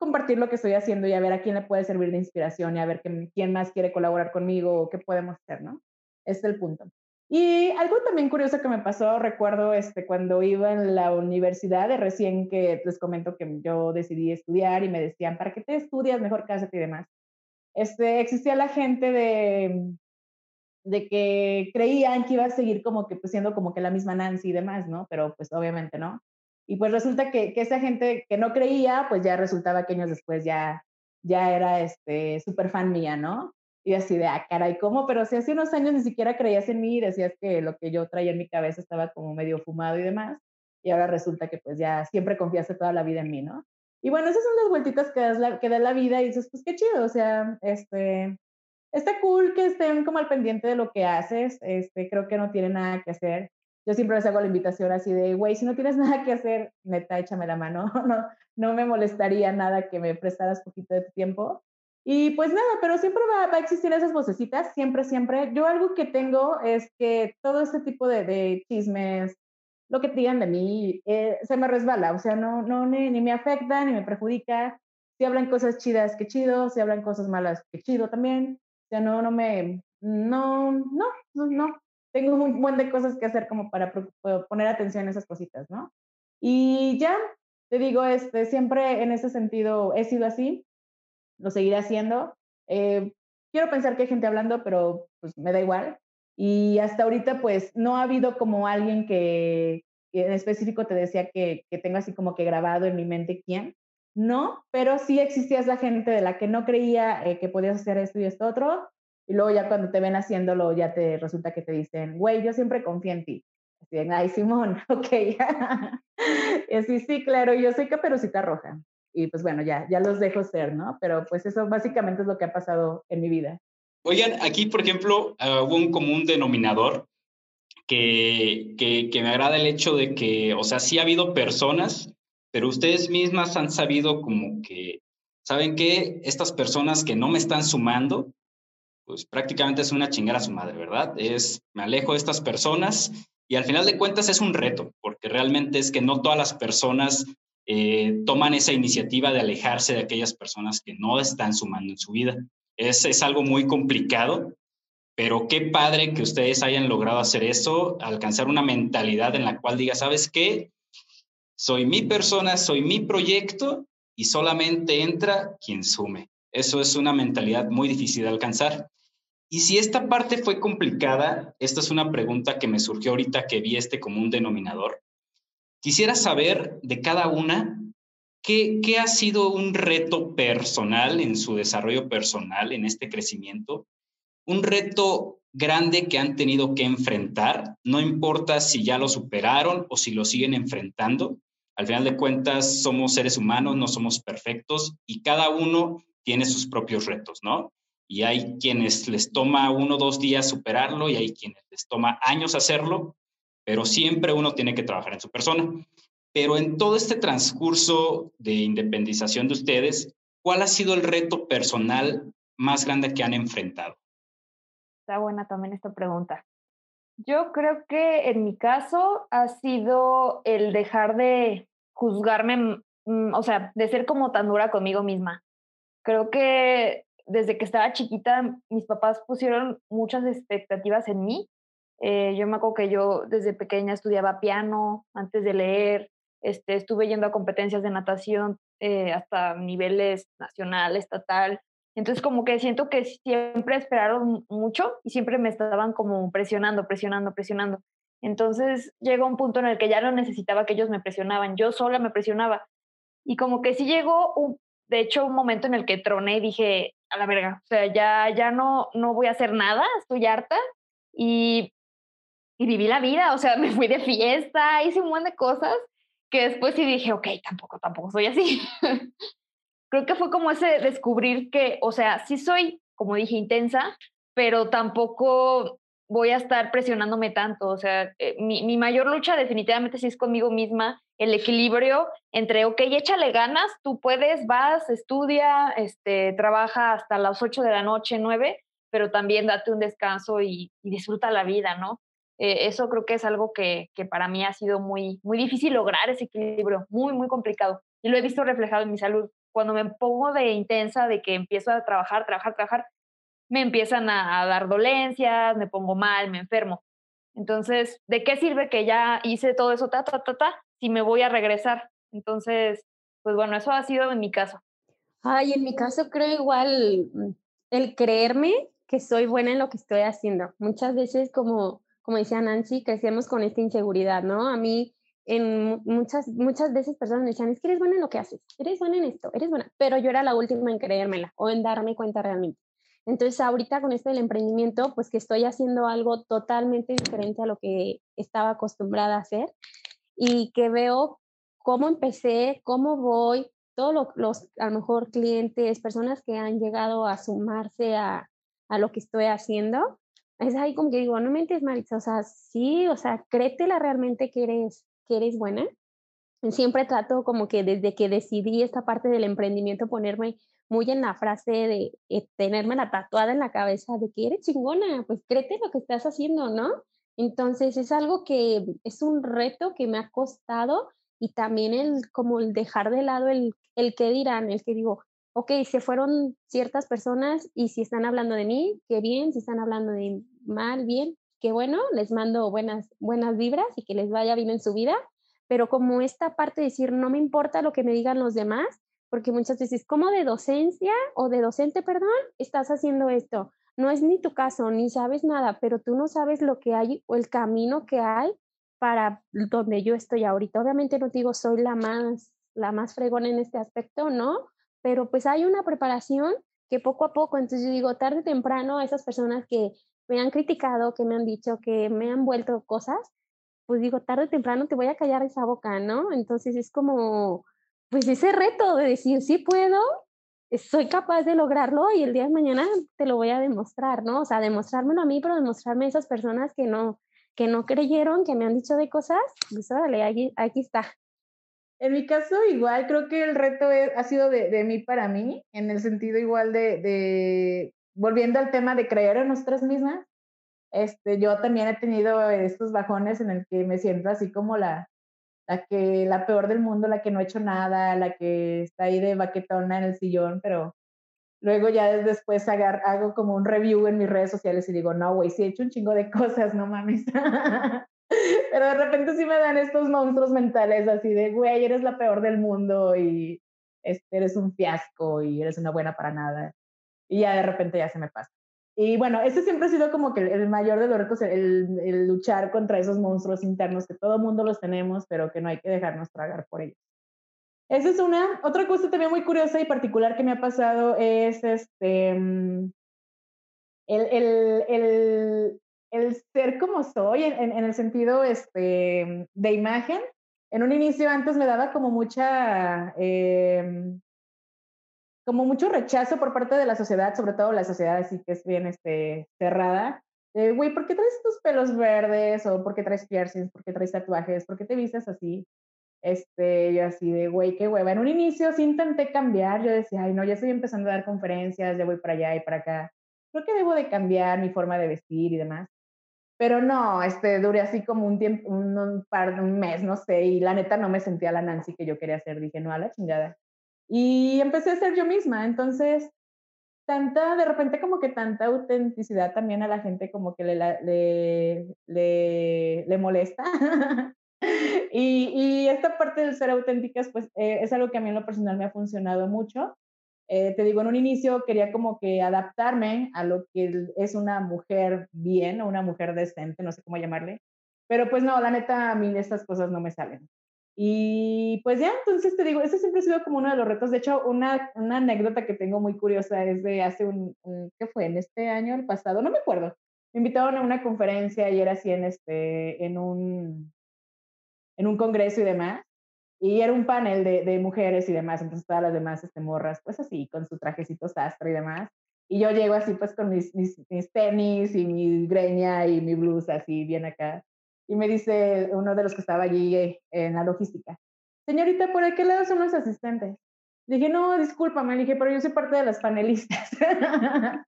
compartir lo que estoy haciendo y a ver a quién le puede servir de inspiración y a ver quién más quiere colaborar conmigo o qué podemos hacer, ¿no? Este es el punto. Y algo también curioso que me pasó, recuerdo este, cuando iba en la universidad, de recién que les comento que yo decidí estudiar y me decían, ¿para qué te estudias? Mejor cásate y demás. Este, existía la gente de, de que creían que iba a seguir como que pues, siendo como que la misma Nancy y demás, ¿no? Pero pues obviamente no. Y pues resulta que, esa gente que no creía, pues ya resultaba que años después ya, ya era este súper fan mía, ¿no? Y así de, ah, caray, ¿cómo? Pero si hace unos años ni siquiera creías en mí, decías que lo que yo traía en mi cabeza estaba como medio fumado y demás, y ahora resulta que pues ya siempre confiaste toda la vida en mí, ¿no? Y bueno, esas son las vueltitas que, das que da la vida y dices, pues qué chido, o sea, este, está cool que estén como al pendiente de lo que haces, este, creo que no tiene nada que hacer yo siempre les hago la invitación así de, güey, si no tienes nada que hacer, neta, échame la mano, no, no me molestaría nada que me prestaras poquito de tu tiempo. Y pues nada, pero siempre va, va, a existir esas vocecitas, siempre, siempre. Yo algo que tengo es que todo este tipo de, de chismes, lo que digan de mí, eh, se me resbala, o sea, no, no ni, ni, me afecta, ni me perjudica. Si hablan cosas chidas, qué chido, si hablan cosas malas, qué chido también. O sea, no, no me, no, no, no, tengo un buen de cosas que hacer como para poner atención a esas cositas, ¿no? Y ya, te digo, este, siempre en ese sentido he sido así, lo seguiré haciendo. Eh, quiero pensar que hay gente hablando, pero pues me da igual. Y hasta ahorita, pues no ha habido como alguien que, en específico te decía que, que tengo así como que grabado en mi mente quién. No, pero sí existía esa gente de la que no creía eh, que podías hacer esto y esto otro, y luego ya cuando te ven haciéndolo, ya te resulta que te dicen, güey, yo siempre confío en ti. Así ay, Simón, ok. y así, sí, claro, yo soy caperucita roja. Y pues bueno, ya, ya los dejo ser, ¿no? Pero pues eso básicamente es lo que ha pasado en mi vida. Oigan, aquí, por ejemplo, uh, hubo un común denominador que, que, que, me agrada el hecho de que, o sea, sí ha habido personas pero ustedes mismas han sabido como que, ¿saben qué? Estas personas que no me están sumando, pues prácticamente es una chingada a su madre, ¿verdad? Es, me alejo de estas personas y al final de cuentas es un reto, porque realmente es que no todas las personas eh, toman esa iniciativa de alejarse de aquellas personas que no están sumando en su vida. Es, es algo muy complicado, pero qué padre que ustedes hayan logrado hacer eso, alcanzar una mentalidad en la cual diga, ¿sabes qué? Soy mi persona, soy mi proyecto y solamente entra quien sume. Eso es una mentalidad muy difícil de alcanzar. Y si esta parte fue complicada, esta es una pregunta que me surgió ahorita que vi este común denominador. Quisiera saber de cada una qué, qué ha sido un reto personal en su desarrollo personal, en este crecimiento, un reto grande que han tenido que enfrentar, no importa si ya lo superaron o si lo siguen enfrentando. Al final de cuentas, somos seres humanos, no somos perfectos y cada uno tiene sus propios retos, ¿no? Y hay quienes les toma uno o dos días superarlo y hay quienes les toma años hacerlo, pero siempre uno tiene que trabajar en su persona. Pero en todo este transcurso de independización de ustedes, ¿cuál ha sido el reto personal más grande que han enfrentado? Está buena también esta pregunta. Yo creo que en mi caso ha sido el dejar de juzgarme, mm, o sea, de ser como tan dura conmigo misma. Creo que desde que estaba chiquita, mis papás pusieron muchas expectativas en mí. Eh, yo me acuerdo que yo desde pequeña estudiaba piano antes de leer, este, estuve yendo a competencias de natación eh, hasta niveles nacional, estatal. Entonces como que siento que siempre esperaron mucho y siempre me estaban como presionando, presionando, presionando. Entonces llegó un punto en el que ya no necesitaba que ellos me presionaban, yo sola me presionaba. Y como que sí llegó, un, de hecho, un momento en el que troné y dije, a la verga, o sea, ya, ya no, no voy a hacer nada, estoy harta. Y, y viví la vida, o sea, me fui de fiesta, hice un montón de cosas que después sí dije, ok, tampoco, tampoco soy así. creo que fue como ese descubrir que, o sea, sí soy, como dije, intensa, pero tampoco voy a estar presionándome tanto. O sea, eh, mi, mi, mayor lucha definitivamente sí es conmigo misma, el equilibrio entre, ok, échale ganas, tú puedes, vas, estudia, este, trabaja hasta las 8 de la noche, 9, pero también date un descanso y, disfruta la vida, ¿no? Eh, eso creo que es algo que, que, para mí ha sido muy, muy difícil lograr ese equilibrio, muy, muy complicado. Y lo he visto reflejado en mi salud cuando me pongo de intensa, de que empiezo a trabajar, trabajar, trabajar, me empiezan a, dar dolencias, me pongo mal, me enfermo. Entonces, ¿de qué sirve que ya hice todo eso, ta, ta, ta, ta, si me voy a regresar? Entonces, pues bueno, eso ha sido en mi caso. Ay, en mi caso creo igual mm, el creerme que soy buena en lo que estoy haciendo. Muchas veces, como, como decía Nancy, crecemos con esta inseguridad, ¿no? A mí en muchas, muchas veces personas me decían, es que eres buena en lo que haces, eres buena en esto, eres buena, pero yo era la última en creérmela o en darme cuenta realmente. Entonces ahorita con esto del emprendimiento, pues que estoy haciendo algo totalmente diferente a lo que estaba acostumbrada a hacer y que veo cómo empecé, cómo voy, todos los, a lo mejor clientes, personas que han llegado a sumarse a, a lo que estoy haciendo, es ahí como que digo, no mentes, Maritza, o sea, sí, o sea, créetela realmente que eres, que eres buena. Siempre trato como que desde que decidí esta parte del emprendimiento ponerme muy en la frase de eh, tenerme la tatuada en la cabeza de que eres chingona, pues créete lo que estás haciendo, ¿no? Entonces es algo que es un reto que me ha costado y también el como el dejar de lado el, el que dirán, el que digo, ok, se fueron ciertas personas y si están hablando de mí, qué bien, si están hablando de mal, bien, que bueno, les mando buenas, buenas vibras y que les vaya bien en su vida, pero como esta parte de decir, no me importa lo que me digan los demás, porque muchas veces, como de docencia o de docente, perdón, estás haciendo esto? No es ni tu caso, ni sabes nada, pero tú no sabes lo que hay o el camino que hay para donde yo estoy ahorita. Obviamente no digo soy la más, la más fregona en este aspecto, ¿no? Pero pues hay una preparación que poco a poco, entonces yo digo, tarde o temprano, a esas personas que me han criticado, que me han dicho, que me han vuelto cosas, pues digo, tarde o temprano te voy a callar esa boca, ¿no? Entonces es como, pues ese reto de decir, sí puedo, soy capaz de lograrlo y el día de mañana te lo voy a demostrar, ¿no? O sea, demostrármelo a mí, pero demostrarme a esas personas que no, que no creyeron, que me han dicho de cosas, pues órale, aquí, aquí está. En mi caso, igual creo que el reto ha sido de, de, mí para mí, en el sentido igual de, de, volviendo al tema de creer en nosotras mismas, este, yo también he tenido estos bajones en el que me siento así como la, la, que, la peor del mundo, la que no ha hecho nada, la que está ahí de baquetona en el sillón, pero luego ya después hago como un review en mis redes sociales y digo, no, güey, sí he hecho un chingo de cosas, no mames. Pero de repente sí me dan estos monstruos mentales así de, güey, eres la peor del mundo y este, eres un fiasco y eres una buena para nada. Y ya de repente ya se me pasa. Y bueno, ese siempre ha sido como que el mayor de los retos, el, el luchar contra esos monstruos internos que todo mundo los tenemos, pero que no hay que dejarnos tragar por ellos. Esa es una. Otra cosa también muy curiosa y particular que me ha pasado es este, el, el, el, el ser como soy, en, en, el sentido este, de imagen. En un inicio antes me daba como mucha, eh, como mucho rechazo por parte de la sociedad, sobre todo la sociedad así que es bien este, cerrada. Güey, ¿por qué traes tus pelos verdes? ¿O por qué traes piercings? ¿Por qué traes tatuajes? ¿Por qué te vistes así? Este, yo así de, güey, qué hueva. En un inicio sí intenté cambiar, yo decía, ay, no, ya estoy empezando a dar conferencias, ya voy para allá y para acá. Creo que debo de cambiar mi forma de vestir y demás. Pero no, este, duré así como un tiempo, un, par de un mes, no sé, y la neta no me sentía la Nancy que yo quería ser, dije, no, a la chingada. Y empecé a ser yo misma, entonces, tanta, de repente como que tanta autenticidad también a la gente como que le, le, le, le molesta. y, y, esta parte del ser auténticas, pues eh, es algo que a mí en lo personal me ha funcionado mucho. Eh, te digo, en un inicio quería como que adaptarme a lo que es una mujer bien o una mujer decente, no sé cómo llamarle, pero pues no, la neta a mí estas cosas no me salen. Y pues ya, entonces te digo, ese siempre ha sido como uno de los retos. De hecho, una, una anécdota que tengo muy curiosa es de hace un, ¿qué fue? En este año, el pasado, no me acuerdo. Me invitaron a una conferencia y era así en, este, en, un, en un congreso y demás. Y era un panel de, de, mujeres y demás, entonces todas las demás este, morras, pues así, con su trajecito sastre y demás. Y yo llego así, pues con mis, mis, mis, tenis y mi greña y mi blusa, así, bien acá. Y me dice uno de los que estaba allí eh, en la logística, señorita, ¿por qué lado son los asistentes? dije, no, discúlpame, le dije, pero yo soy parte de las panelistas.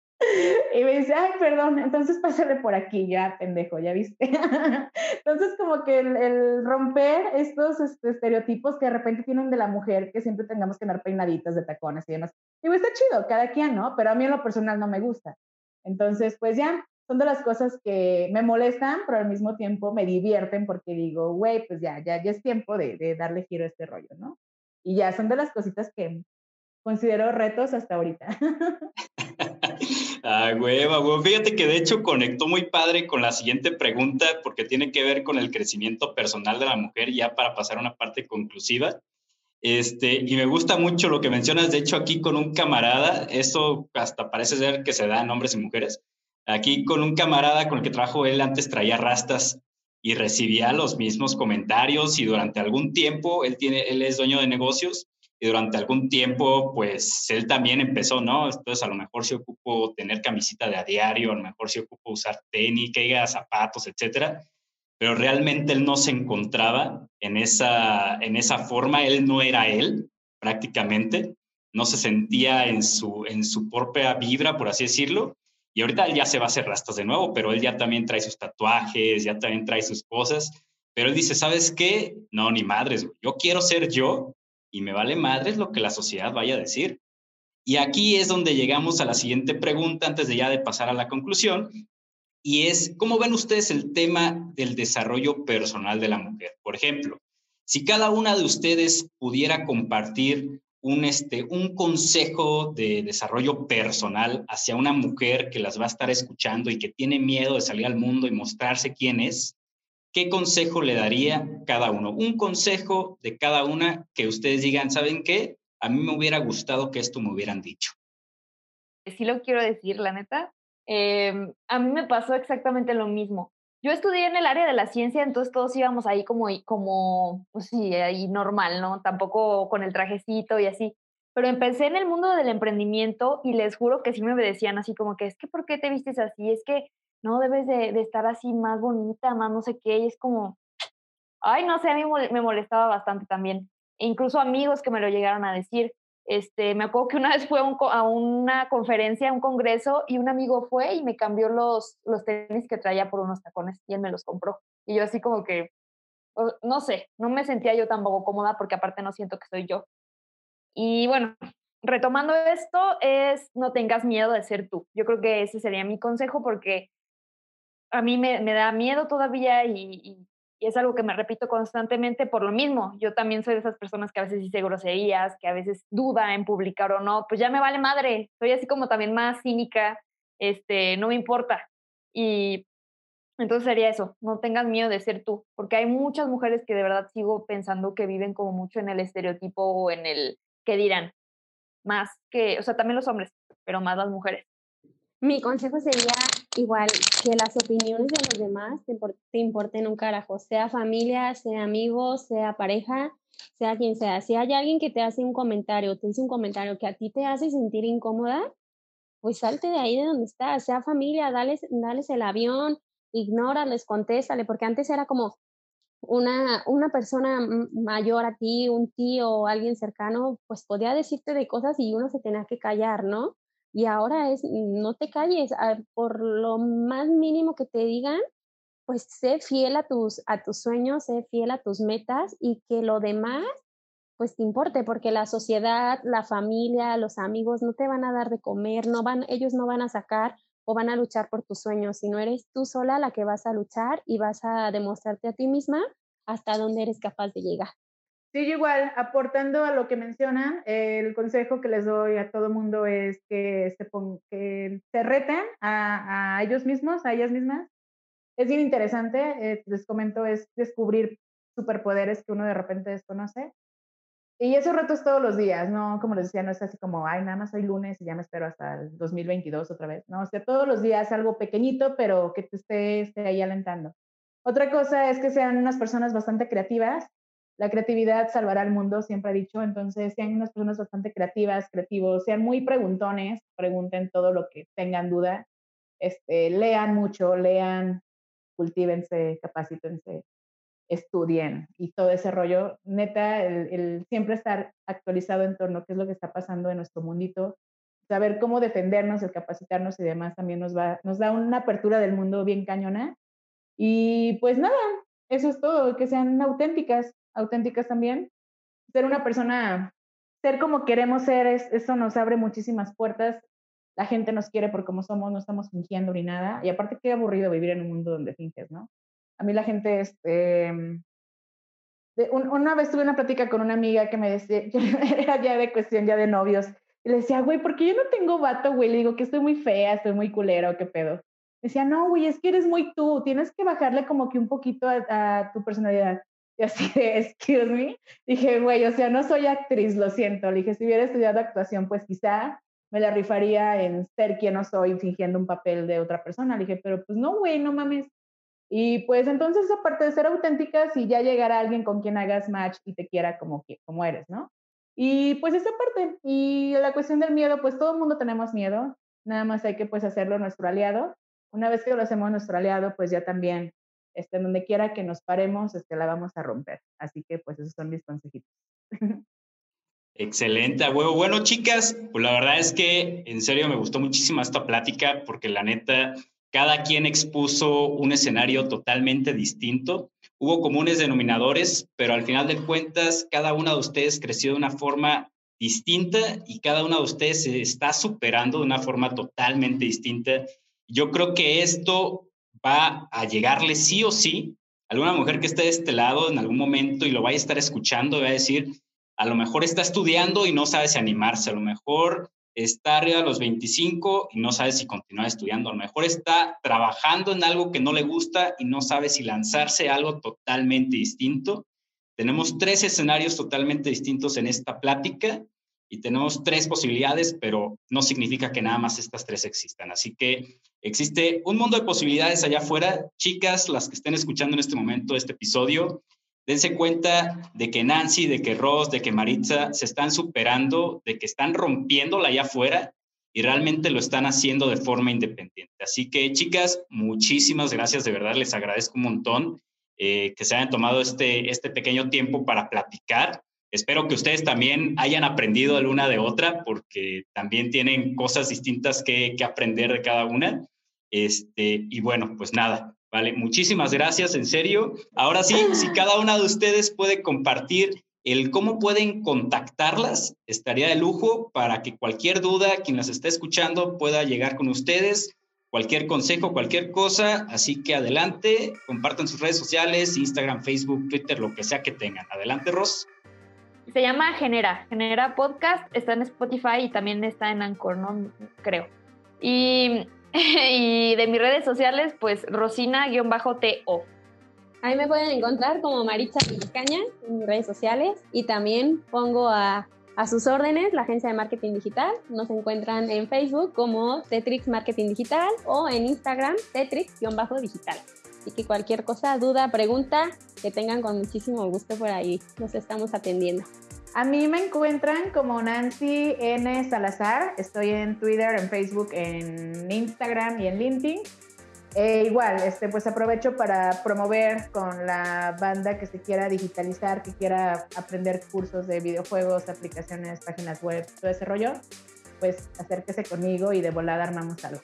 Y me dice, ay, perdón, entonces pásale por aquí, ya, pendejo, ya viste. entonces, como que el, romper estos este, estereotipos que de repente tienen de la mujer, que siempre tengamos que andar peinaditas de tacones y demás. Digo, está chido, cada quien, ¿no? Pero a mí en lo personal no me gusta. Entonces, pues ya, son de las cosas que me molestan, pero al mismo tiempo me divierten porque digo, güey, pues ya, ya, ya es tiempo de, de darle giro a este rollo, ¿no? Y ya son de las cositas que considero retos hasta ahorita. Ah, hueva, hueva. Fíjate que de hecho conectó muy padre con la siguiente pregunta porque tiene que ver con el crecimiento personal de la mujer ya para pasar a una parte conclusiva. Este, y me gusta mucho lo que mencionas, de hecho aquí con un camarada, esto hasta parece ser que se da en hombres y mujeres, aquí con un camarada con el que trabajo él antes traía rastas y recibía los mismos comentarios y durante algún tiempo él tiene él es dueño de negocios y durante algún tiempo, pues él también empezó, ¿no? Entonces a lo mejor se ocupó tener camisita de a diario, a lo mejor se ocupó usar tenis, que zapatos, etcétera, pero realmente él no se encontraba en esa, en esa forma, él no era él prácticamente, no se sentía en su, en su propia vibra, por así decirlo, y ahorita él ya se va a hacer rastas de nuevo, pero él ya también trae sus tatuajes, ya también trae sus cosas, pero él dice, ¿sabes qué? No, ni madres, yo quiero ser yo y me vale madres lo que la sociedad vaya a decir. Y aquí es donde llegamos a la siguiente pregunta antes de ya de pasar a la conclusión, y es, ¿cómo ven ustedes el tema del desarrollo personal de la mujer? Por ejemplo, si cada una de ustedes pudiera compartir un, este, un consejo de desarrollo personal hacia una mujer que las va a estar escuchando y que tiene miedo de salir al mundo y mostrarse quién es, ¿qué consejo le daría cada uno? Un consejo de cada una que ustedes digan, ¿saben qué? A mí me hubiera gustado que esto me hubieran dicho. Sí lo quiero decir, la neta. Em, a mí me pasó exactamente lo mismo. Yo estudié en el área de la ciencia, entonces todos íbamos ahí como, como pues sí, ahí normal, ¿no? Tampoco con el trajecito y así. Pero empecé en el mundo del emprendimiento y les juro que sí me decían así como que es que ¿por qué te vistes así? Es que no debes de, estar así más bonita, más no sé qué, y es como, ay, no sé, a mí me molestaba bastante también. e incluso amigos que me lo llegaron a decir. Este, me acuerdo que una vez fue a una conferencia, a un congreso, y un amigo fue y me cambió los, los tenis que traía por unos tacones y él me los compró. Y yo así como que, no sé, no me sentía yo tampoco cómoda porque aparte no siento que soy yo. Y bueno, retomando esto, es no tengas miedo de ser tú. Yo creo que ese sería mi consejo porque a mí me, me da miedo todavía y es algo que me repito constantemente por lo mismo. Yo también soy de esas personas que a veces dice groserías, que a veces duda en publicar o no, pues ya me vale madre. Soy así como también más cínica, este, no me importa. Y entonces sería eso, no tengas miedo de ser tú, porque hay muchas mujeres que de verdad sigo pensando que viven como mucho en el estereotipo o en el que dirán, más que, o sea, también los hombres, pero más las mujeres. Mi consejo sería igual que las opiniones de los demás te, importen un carajo, sea familia, sea amigos, sea pareja, sea quien sea. Si hay alguien que te hace un comentario, te dice un comentario que a ti te hace sentir incómoda, pues salte de ahí de donde estás, sea familia, dales, dales el avión, ignórales, contéstale, porque antes era como una, una persona mayor a ti, un tío o alguien cercano, pues podía decirte de cosas y uno se tenía que callar, ¿no? Y ahora es, no te calles, ah, por lo más mínimo que te digan, pues sé fiel a tus, a tus sueños, sé fiel a tus metas y que lo demás, pues te importe, porque la sociedad, la familia, los amigos no te van a dar de comer, no van, ellos no van a sacar o van a luchar por tus sueños, sino eres tú sola la que vas a luchar y vas a demostrarte a ti misma hasta dónde eres capaz de llegar. Sí, igual, aportando a lo que mencionan, el consejo que les doy a todo mundo es que se, que se reten a, ellos mismos, a ellas mismas. Es bien interesante, eh, les comento, es descubrir superpoderes que uno de repente desconoce. Y esos retos todos los días, ¿no? Como les decía, no es así como, ay, nada más hoy lunes y ya me espero hasta el 2022 otra vez, ¿no? O sea, todos los días algo pequeñito, pero que te esté, esté ahí alentando. Otra cosa es que sean unas personas bastante creativas, la creatividad salvará al mundo, siempre he dicho, entonces sean unas personas bastante creativas, creativos, sean muy preguntones, pregunten todo lo que tengan duda, este, lean mucho, lean, cultívense, capacítense, estudien y todo ese rollo. Neta, el, siempre estar actualizado en torno a qué es lo que está pasando en nuestro mundito, saber cómo defendernos, el capacitarnos y demás también nos, va, nos da una apertura del mundo bien cañona. Y pues nada, eso es todo, que sean auténticas, auténticas también. Ser una persona, ser como queremos ser, eso nos abre muchísimas puertas. La gente nos quiere por como somos, no estamos fingiendo ni nada. Y aparte, qué aburrido vivir en un mundo donde finges, ¿no? A mí la gente, este, una vez tuve una plática con una amiga que me decía, era ya de cuestión ya de novios, y le decía, güey, ¿por qué yo no tengo vato, güey? Le digo que estoy muy fea, estoy muy culera, qué pedo. decía, no, güey, es que eres muy tú, tienes que bajarle como que un poquito a tu personalidad. Y así de, excuse me. Dije, güey, o sea, no soy actriz, lo siento. Le dije, si hubiera estudiado actuación, pues quizá me la rifaría en ser quien no soy, fingiendo un papel de otra persona. Le dije, pero pues no, güey, no mames. Y pues entonces, aparte de ser auténtica, si ya llegará alguien con quien hagas match y te quiera como, como eres, ¿no? Y pues esa parte. Y la cuestión del miedo, pues todo el mundo tenemos miedo. Nada más hay que pues hacerlo nuestro aliado. Una vez que lo hacemos nuestro aliado, pues ya también este, donde quiera que nos paremos, este, la vamos a romper. Así que pues esos son mis consejitos. Excelente, huevo. Bueno, chicas, pues la verdad es que en serio me gustó muchísimo esta plática porque la neta, cada quien expuso un escenario totalmente distinto. Hubo comunes denominadores, pero al final de cuentas, cada una de ustedes creció de una forma distinta y cada una de ustedes se está superando de una forma totalmente distinta. Yo creo que esto va a llegarle sí o sí alguna mujer que esté de este lado en algún momento y lo vaya a estar escuchando va a decir, a lo mejor está estudiando y no sabe si animarse, a lo mejor está arriba de los 25 y no sabe si continuar estudiando, a lo mejor está trabajando en algo que no le gusta y no sabe si lanzarse a algo totalmente distinto. Tenemos tres escenarios totalmente distintos en esta plática y tenemos tres posibilidades, pero no significa que nada más estas tres existan. Así que existe un mundo de posibilidades allá afuera. Chicas, las que estén escuchando en este momento este episodio, dense cuenta de que Nancy, de que Ross, de que Maritza se están superando, de que están rompiéndola allá afuera y realmente lo están haciendo de forma independiente. Así que, chicas, muchísimas gracias, de verdad, les agradezco un montón eh, que se hayan tomado este, este pequeño tiempo para platicar Espero que ustedes también hayan aprendido de una de otra, porque también tienen cosas distintas que, que aprender de cada una. Este, y bueno, pues nada, vale, muchísimas gracias, en serio. Ahora sí, si cada una de ustedes puede compartir el cómo pueden contactarlas, estaría de lujo para que cualquier duda, quien las esté escuchando, pueda llegar con ustedes cualquier consejo, cualquier cosa. Así que adelante, compartan sus redes sociales, Instagram, Facebook, Twitter, lo que sea que tengan. Adelante, Ros. Se llama Genera, Genera Podcast, está en Spotify y también está en Anchor, ¿no? Creo. Y, de mis redes sociales, pues Rosina-TO. Ahí me pueden encontrar como Maritza Caña en mis redes sociales y también pongo a a sus órdenes, la agencia de marketing digital. Nos encuentran en Facebook como Tetrix Marketing Digital o en Instagram Tetrix-digital. Así que cualquier cosa, duda, pregunta, que tengan con muchísimo gusto por ahí. Nos estamos atendiendo. A mí me encuentran como Nancy N. Salazar. Estoy en Twitter, en Facebook, en Instagram y en LinkedIn. Eh, igual, este, pues aprovecho para promover con la banda que se quiera digitalizar, que quiera aprender cursos de videojuegos, aplicaciones, páginas web, todo ese rollo, pues acérquese conmigo y de volada armamos algo.